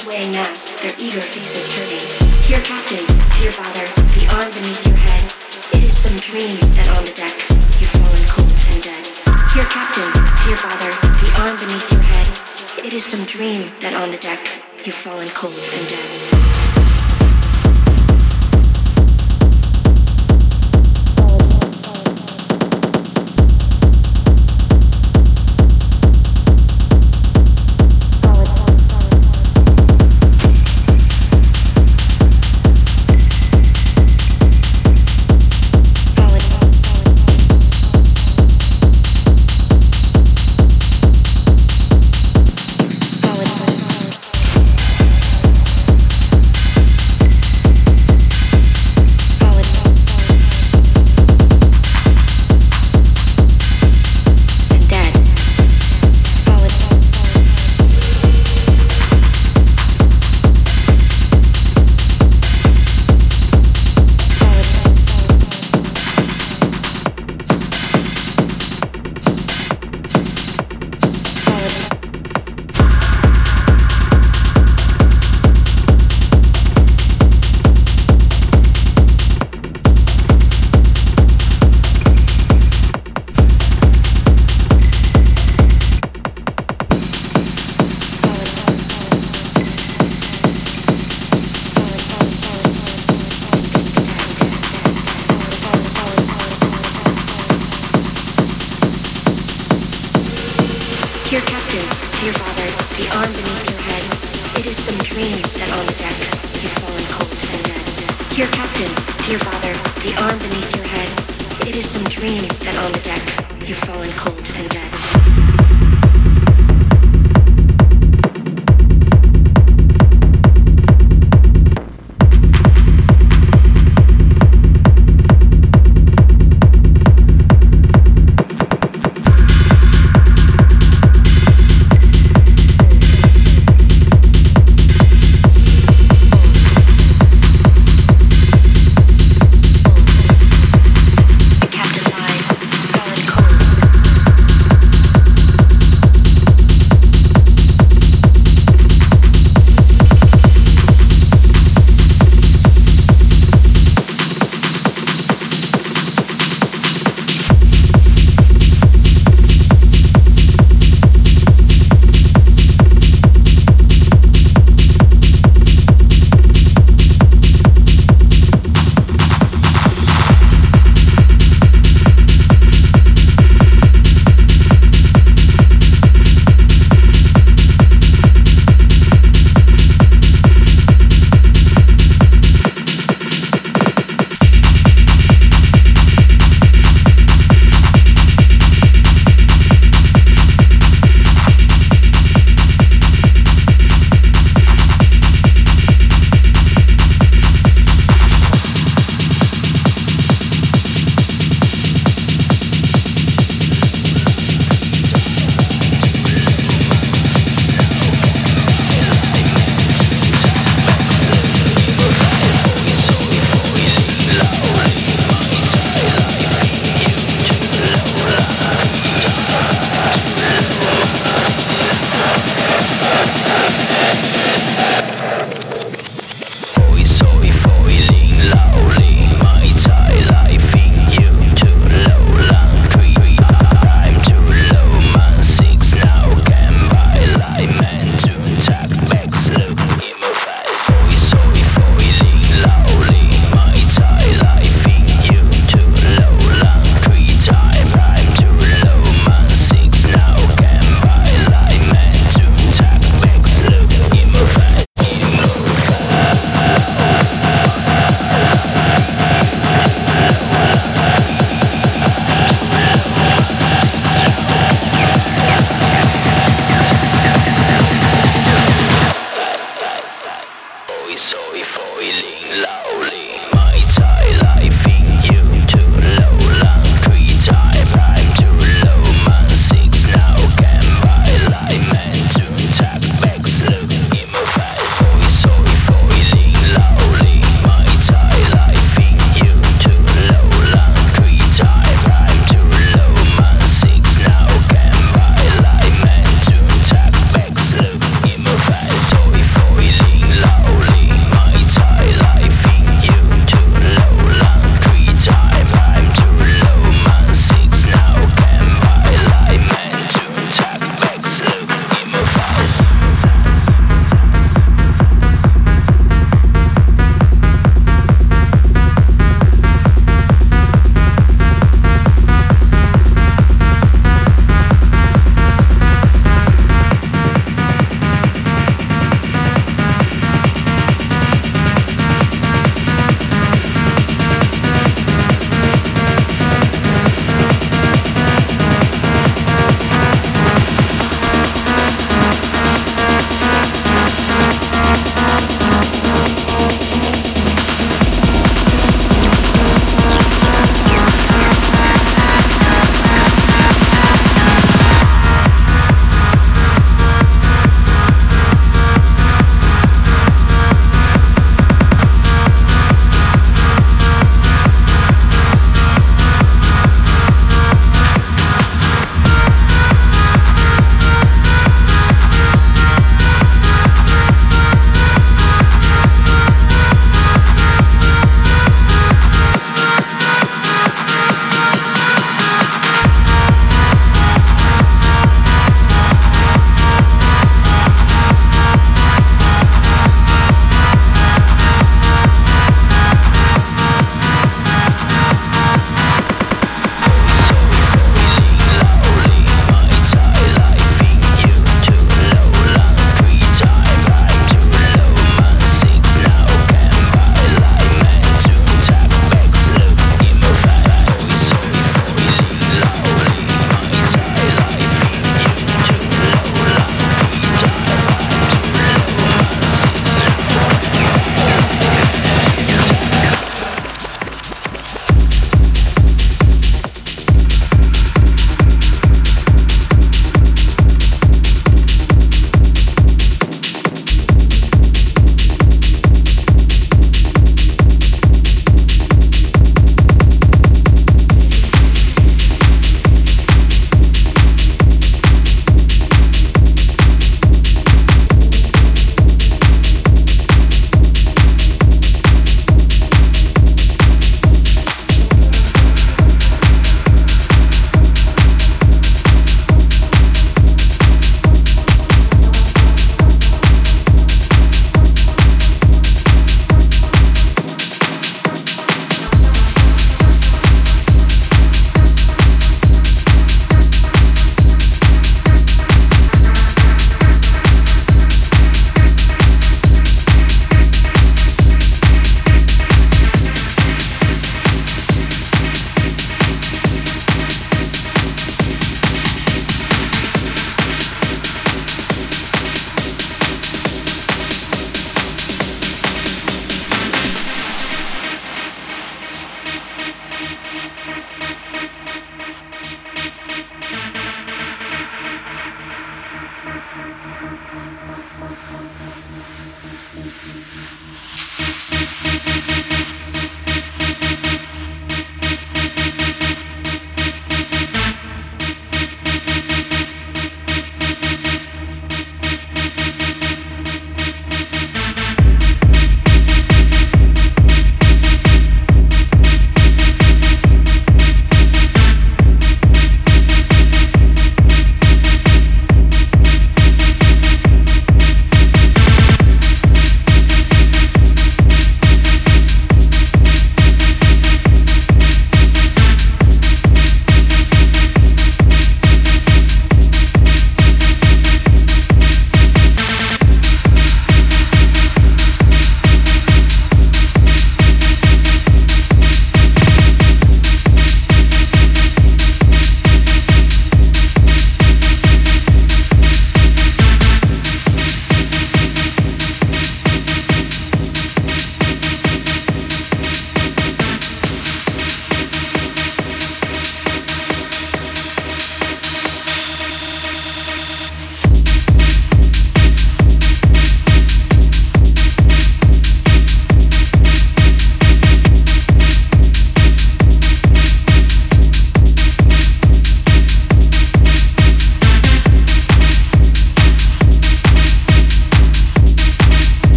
the swaying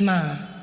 Mine.